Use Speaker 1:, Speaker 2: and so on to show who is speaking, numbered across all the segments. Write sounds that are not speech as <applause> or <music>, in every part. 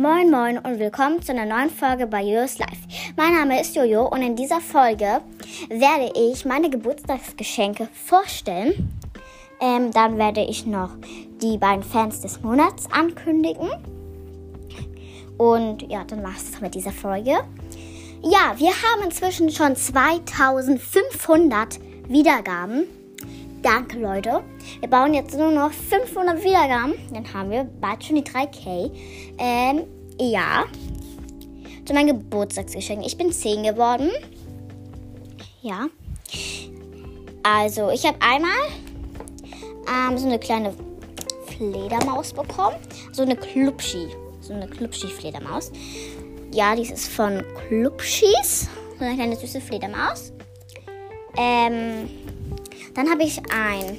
Speaker 1: Moin Moin und willkommen zu einer neuen Folge bei Jojo's Life. Mein Name ist Jojo und in dieser Folge werde ich meine Geburtstagsgeschenke vorstellen. Ähm, dann werde ich noch die beiden Fans des Monats ankündigen. Und ja, dann war es mit dieser Folge. Ja, wir haben inzwischen schon 2500 Wiedergaben. Danke, Leute. Wir bauen jetzt nur noch 500 Wiedergaben. Dann haben wir bald schon die 3K. Ähm, ja. Zu meinem Geburtstagsgeschenk. Ich bin 10 geworden. Ja. Also, ich habe einmal ähm, so eine kleine Fledermaus bekommen. So eine Klubschi. So eine Klubschi-Fledermaus. Ja, dies ist von Klubschis. So eine kleine süße Fledermaus. Ähm, dann habe ich ein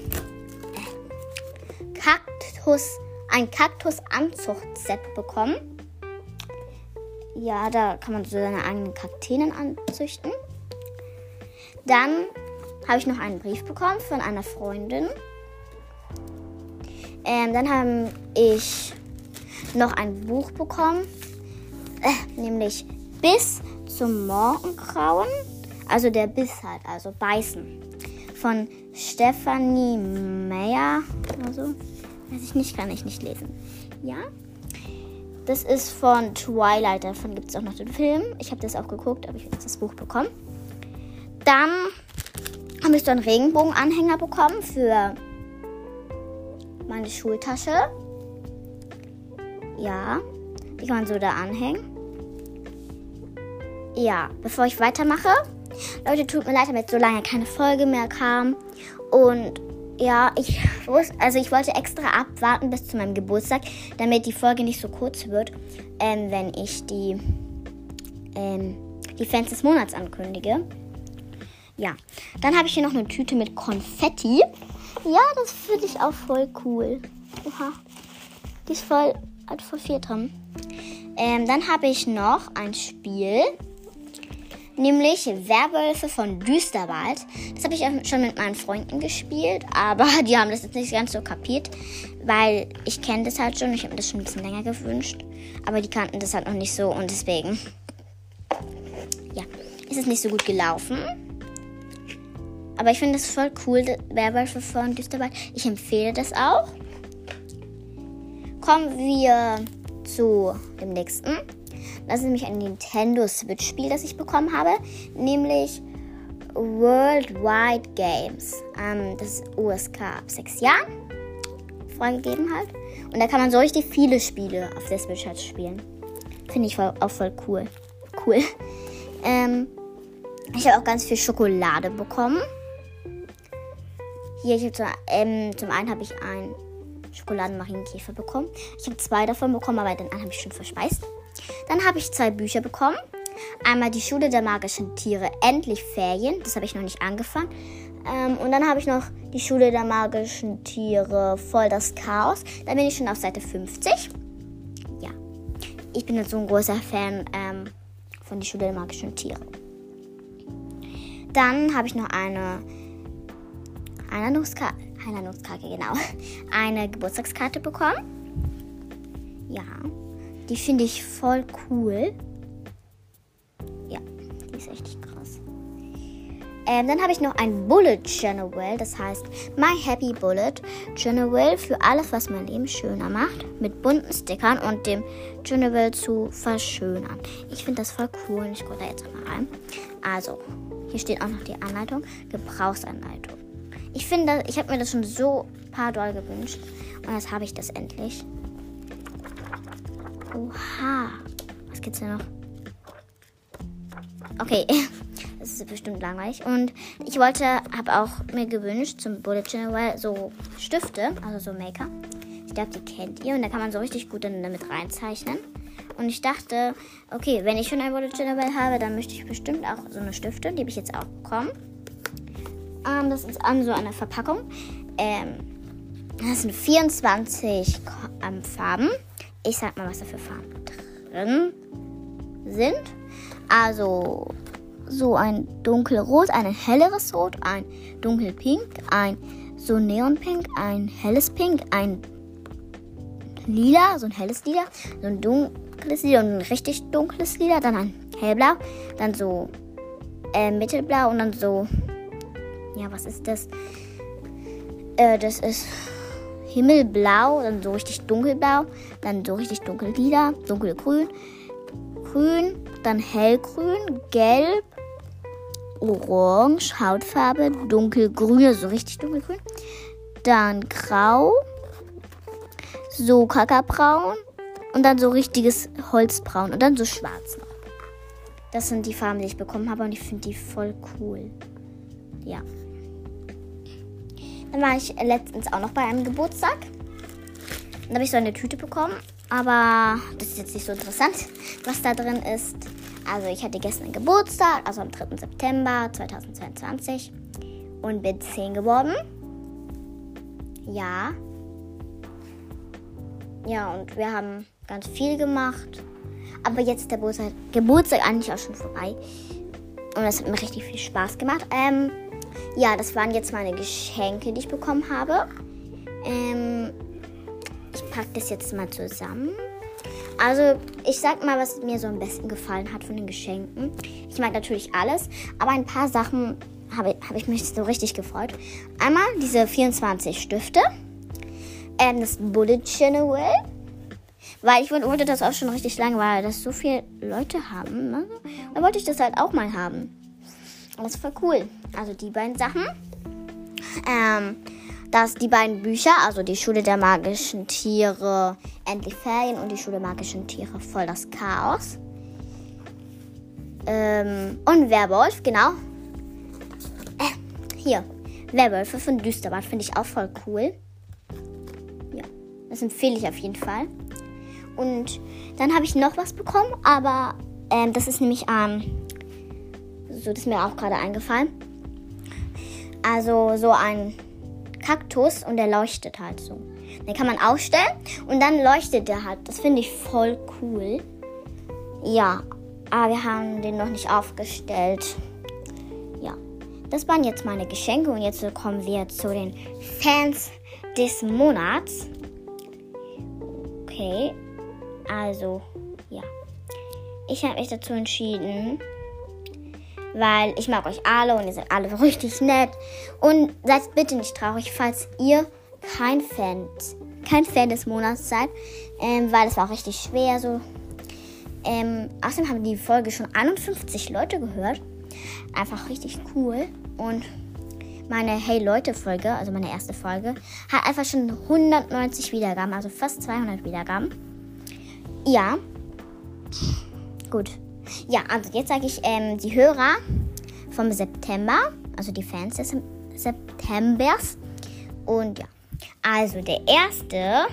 Speaker 1: äh, Kaktus, ein Kaktus-Anzucht-Set bekommen. Ja, da kann man so seine eigenen Kakteen anzüchten. Dann habe ich noch einen Brief bekommen von einer Freundin. Ähm, dann habe ich noch ein Buch bekommen, äh, nämlich Bis zum Morgengrauen. Also der Biss halt, also beißen von Stephanie Meyer oder. Weiß ich nicht, kann ich nicht lesen. Ja. Das ist von Twilight. Davon gibt es auch noch den Film. Ich habe das auch geguckt, aber ich habe jetzt das Buch bekommen. Dann habe ich so einen Regenbogenanhänger bekommen für meine Schultasche. Ja, die kann man so da anhängen. Ja, bevor ich weitermache, Leute, tut mir leid, damit so lange keine Folge mehr kam. Und ja, ich <laughs> wusste, also ich wollte extra abwarten bis zu meinem Geburtstag, damit die Folge nicht so kurz wird, ähm, wenn ich die, ähm, die Fans des Monats ankündige. Ja, dann habe ich hier noch eine Tüte mit Konfetti. Ja, das finde ich auch voll cool. Oha, die ist voll, hat voll viel drin. Ähm, dann habe ich noch ein Spiel nämlich Werwölfe von Düsterwald. Das habe ich auch schon mit meinen Freunden gespielt, aber <laughs> die haben das jetzt nicht ganz so kapiert, weil ich kenne das halt schon. Ich habe mir das schon ein bisschen länger gewünscht, aber die kannten das halt noch nicht so und deswegen, ja, ist es nicht so gut gelaufen. Aber ich finde das voll cool, Werwölfe von Düsterwald. Ich empfehle das auch. Kommen wir zu dem nächsten. Das ist nämlich ein Nintendo Switch-Spiel, das ich bekommen habe, nämlich Worldwide Games. Ähm, das ist USK ab sechs Jahren freigegeben halt. Und da kann man so richtig viele Spiele auf der Switch halt spielen. Finde ich voll, auch voll cool. Cool. <laughs> Ähm, ich habe auch ganz viel Schokolade bekommen. Hier, ich zum, ähm, zum einen habe ich einen Schokoladenmarienkäfer bekommen. Ich habe zwei davon bekommen, aber den einen habe ich schon verspeist. Dann habe ich zwei Bücher bekommen. Einmal die Schule der magischen Tiere, endlich Ferien. Das habe ich noch nicht angefangen. Ähm, und dann habe ich noch die Schule der magischen Tiere, voll das Chaos. Da bin ich schon auf Seite 50. Ja, ich bin jetzt so ein großer Fan ähm, von die Schule der magischen Tiere. Dann habe ich noch eine Einladungskarte, Einladungskarte, genau, <laughs> eine Geburtstagskarte bekommen. Ja, die finde ich voll cool. Ja, die ist echt krass. Ähm, dann habe ich noch ein Bullet Journal, das heißt My Happy Bullet Journal für alles, was mein Leben schöner macht, mit bunten Stickern und dem Journal zu verschönern. Ich finde das voll cool ich gucke da jetzt mal rein. Also, hier steht auch noch die Anleitung, Gebrauchsanleitung. Ich finde, ich habe mir das schon so paar Doll gewünscht und jetzt habe ich das endlich. Oha. Was gibt's denn noch? Okay, <laughs> das ist bestimmt langweilig. Und ich wollte, habe auch mir gewünscht zum Bullet Journal so Stifte, also so Maker. Ich glaube, die kennt ihr und da kann man so richtig gut dann damit reinzeichnen. Und ich dachte, okay, wenn ich schon ein Bullet Journal habe, dann möchte ich bestimmt auch so eine Stifte. Die habe ich jetzt auch bekommen. Ähm, das ist an so einer Verpackung. Ähm, das sind 24 ähm, Farben. Ich sag mal, was da für Farben drin sind. Also so ein dunkelrot, ein helleres Rot, ein dunkelpink, ein so neonpink, ein helles Pink, ein lila, so ein helles Lila, so ein dun dunkles Lila und ein richtig dunkles Lila, dann ein hellblau, dann so äh, mittelblau und dann so, ja, was ist das? Äh, das ist himmelblau, dann so richtig dunkelblau, dann so richtig dunkel-lila, dunkelgrün, grün, dann hellgrün, gelb, orange, Hautfarbe, dunkelgrün, also richtig dunkelgrün, dann grau, so kakabraun und dann so richtiges Holzbraun und dann so schwarz. Das sind die Farben, die ich bekommen habe und ich finde die voll cool. Ja. Dann war ich letztens auch noch bei einem Geburtstag. Dann habe ich so eine Tüte bekommen. Aber das ist jetzt nicht so interessant, was da drin ist. Also ich hatte gestern Geburtstag, also am 3. September 2022. Und bin 10 geworden. Ja. Ja, und wir haben ganz viel gemacht. Aber jetzt ist der Geburtstag, Geburtstag eigentlich auch schon vorbei. Und das hat mir richtig viel Spaß gemacht. Ähm, ja, das waren jetzt meine Geschenke, die ich bekommen habe. Ähm, ich packe das jetzt mal zusammen. Also, ich sag mal, was mir so am besten gefallen hat von den Geschenken. Ich mag natürlich alles, aber ein paar Sachen habe hab ich mich so richtig gefreut. Einmal diese 24 Stifte. Ähm, das Bullet Journal. Weil ich wollte das auch schon richtig lange, weil das so viele Leute haben. Ne? Da wollte ich das halt auch mal haben. Das ist voll cool. Also die beiden Sachen. Ähm, dass die beiden Bücher, also die Schule der magischen Tiere, endlich Ferien und die Schule der magischen Tiere, voll das Chaos. Ähm, und Werwolf, genau. Äh, hier, Werwölfe von Düsterbad finde ich auch voll cool. Ja, das empfehle ich auf jeden Fall. Und dann habe ich noch was bekommen, aber ähm, das ist nämlich ähm, so, das ist mir auch gerade eingefallen. Also so ein Kaktus und der leuchtet halt so. Den kann man aufstellen und dann leuchtet der halt. Das finde ich voll cool. Ja, aber wir haben den noch nicht aufgestellt. Ja, das waren jetzt meine Geschenke und jetzt kommen wir zu den Fans des Monats. Okay, also, ja. Ich habe mich dazu entschieden, weil ich mag euch alle und ihr seid alle richtig nett. Und seid bitte nicht traurig, falls ihr kein Fan, kein Fan des Monats seid, ähm, weil es war auch richtig schwer so. Ähm, außerdem haben die Folge schon 51 Leute gehört. Einfach richtig cool. Und meine Hey Leute Folge, also meine erste Folge, hat einfach schon 190 Wiedergaben, also fast 200 Wiedergaben. Ja. Gut. Ja, also jetzt sage ich ähm, die Hörer vom September, also die Fans des Septembers. Und ja, also der erste,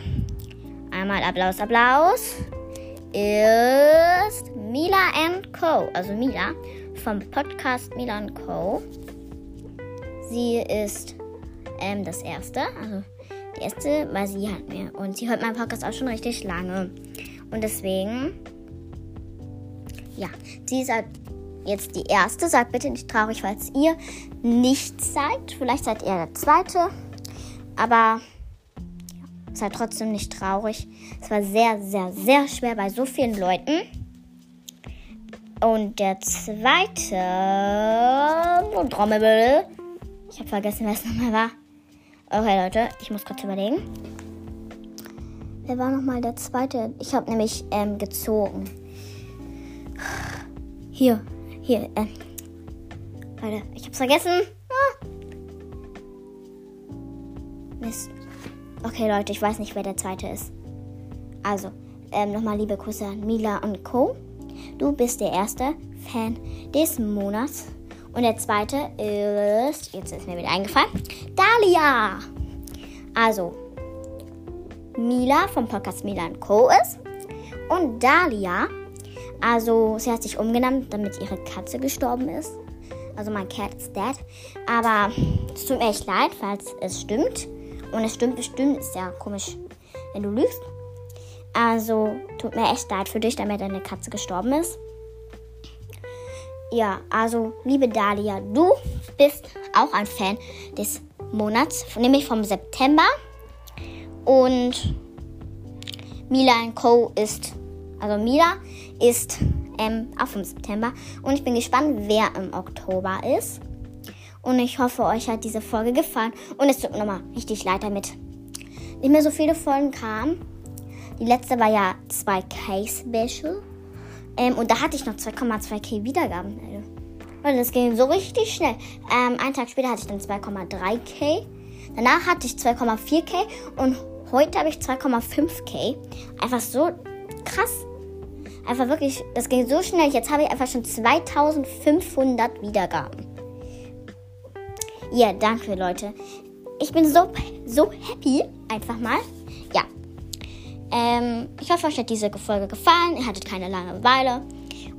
Speaker 1: einmal Applaus, Applaus, ist Mila Co. Also Mila vom Podcast Mila Co. Sie ist ähm, das erste, also die erste, weil sie hat mir und sie hört meinen Podcast auch schon richtig lange. Und deswegen, ja, sie ist jetzt die erste. Seid bitte nicht traurig, falls ihr nicht seid. Vielleicht seid ihr der zweite. Aber seid trotzdem nicht traurig. Es war sehr, sehr, sehr schwer bei so vielen Leuten. Und der zweite. Trommelwirbel. Ich habe vergessen, wer es nochmal war. Okay, Leute, ich muss kurz überlegen. Wer war nochmal der zweite? Ich habe nämlich ähm, gezogen. Hier, hier, äh. Leute, ich hab's vergessen. Ah. Mist. Okay, Leute, ich weiß nicht, wer der zweite ist. Also, ähm, nochmal liebe Grüße an Mila und Co. Du bist der erste Fan des Monats. Und der zweite ist, jetzt ist mir wieder eingefallen, Dalia. Also, Mila vom Podcast Mila Co. ist. Und Dalia, also sie hat sich umgenannt, damit ihre Katze gestorben ist. Also mein Cat is dead. Aber es tut mir echt leid, falls es stimmt. Und es stimmt bestimmt, ist ja komisch, wenn du lügst. Also tut mir echt leid für dich, damit deine Katze gestorben ist. Ja, also liebe Dalia, du bist auch ein Fan des Monats, nämlich vom September. Und Mila Co. ist also Mila, ist ähm, auch vom September. Und ich bin gespannt, wer im Oktober ist. Und ich hoffe, euch hat diese Folge gefallen. Und es tut mir nochmal richtig leid damit. Nicht mehr so viele Folgen kamen. Die letzte war ja 2K Special. Ähm, und da hatte ich noch 2,2K Wiedergaben. Und das ging so richtig schnell. Ähm, einen Tag später hatte ich dann 2,3K. Danach hatte ich 2,4K. Und heute habe ich 2,5K. Einfach so krass. Einfach wirklich, das ging so schnell. Jetzt habe ich einfach schon 2500 Wiedergaben. Ja, danke Leute. Ich bin so, so happy. Einfach mal. Ja. Ähm, ich hoffe, euch hat diese Folge gefallen. Ihr hattet keine Langeweile.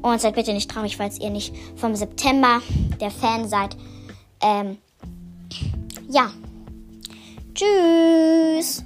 Speaker 1: Und seid bitte nicht traurig, falls ihr nicht vom September der Fan seid. Ähm, ja. Tschüss.